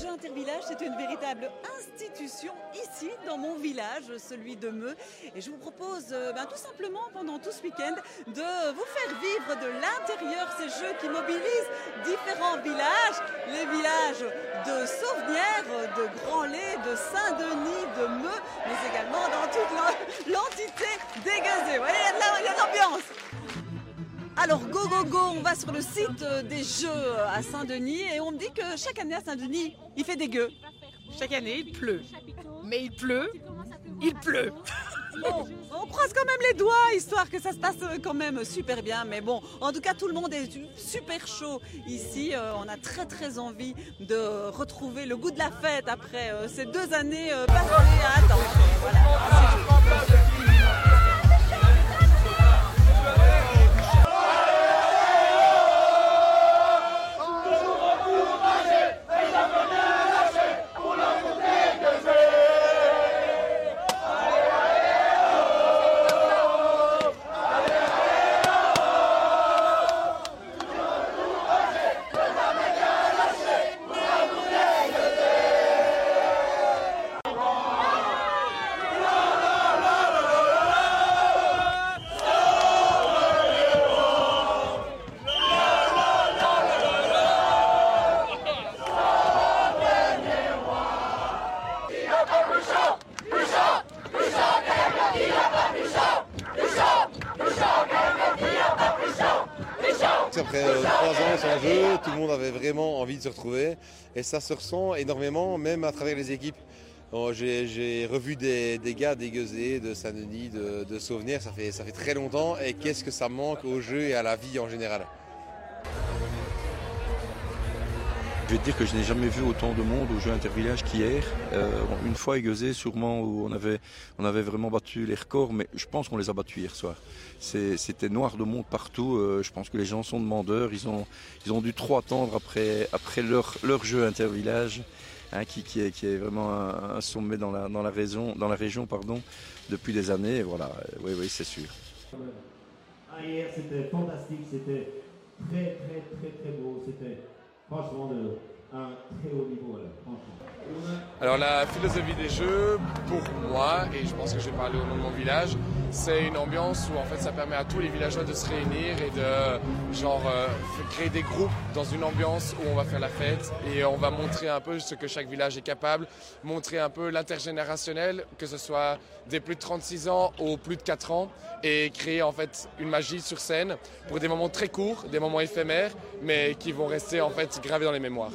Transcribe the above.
Jeux Intervillage, c'est une véritable institution ici dans mon village, celui de Meux. Et je vous propose euh, ben, tout simplement pendant tout ce week-end de vous faire vivre de l'intérieur ces jeux qui mobilisent différents villages, les villages de Sauvenière, de Grand-Lay, de Saint-Denis, de Meux, mais également dans toute l'entité déguisée. Vous. Alors go go go, on va sur le site euh, des Jeux à Saint-Denis et on me dit que chaque année à Saint-Denis, il fait des gueux. Chaque année, il pleut. Mais il pleut, il pleut. On croise quand même les doigts, histoire que ça se passe quand même super bien. Mais bon, en tout cas, tout le monde est super chaud ici. Euh, on a très très envie de retrouver le goût de la fête après euh, ces deux années passées à attendre. Après euh, trois ans sans jeu, tout le monde avait vraiment envie de se retrouver et ça se ressent énormément, même à travers les équipes. J'ai revu des, gars dégueusés de Saint-Denis, de, Sauvenière, ça fait, ça fait très longtemps et qu'est-ce que ça manque au jeu et à la vie en général? Je vais te dire que je n'ai jamais vu autant de monde au jeu intervillage qu'hier. Euh, une fois aiguisé sûrement où on avait, on avait vraiment battu les records, mais je pense qu'on les a battus hier soir. C'était noir de monde partout. Euh, je pense que les gens sont demandeurs. Ils ont, ils ont dû trop attendre après, après leur, leur jeu intervillage, hein, qui, qui, est, qui est vraiment un, sommet dans la, dans la région, dans la région pardon, depuis des années. voilà, oui, oui, c'est sûr. Ah, hier, c'était fantastique. C'était très, très, très, très beau. C'était franchement de un très. Alors la philosophie des jeux, pour moi, et je pense que je vais parler au nom de mon village, c'est une ambiance où en fait ça permet à tous les villageois de se réunir et de genre euh, créer des groupes dans une ambiance où on va faire la fête et on va montrer un peu ce que chaque village est capable, montrer un peu l'intergénérationnel, que ce soit des plus de 36 ans aux plus de 4 ans et créer en fait une magie sur scène pour des moments très courts, des moments éphémères, mais qui vont rester en fait gravés dans les mémoires.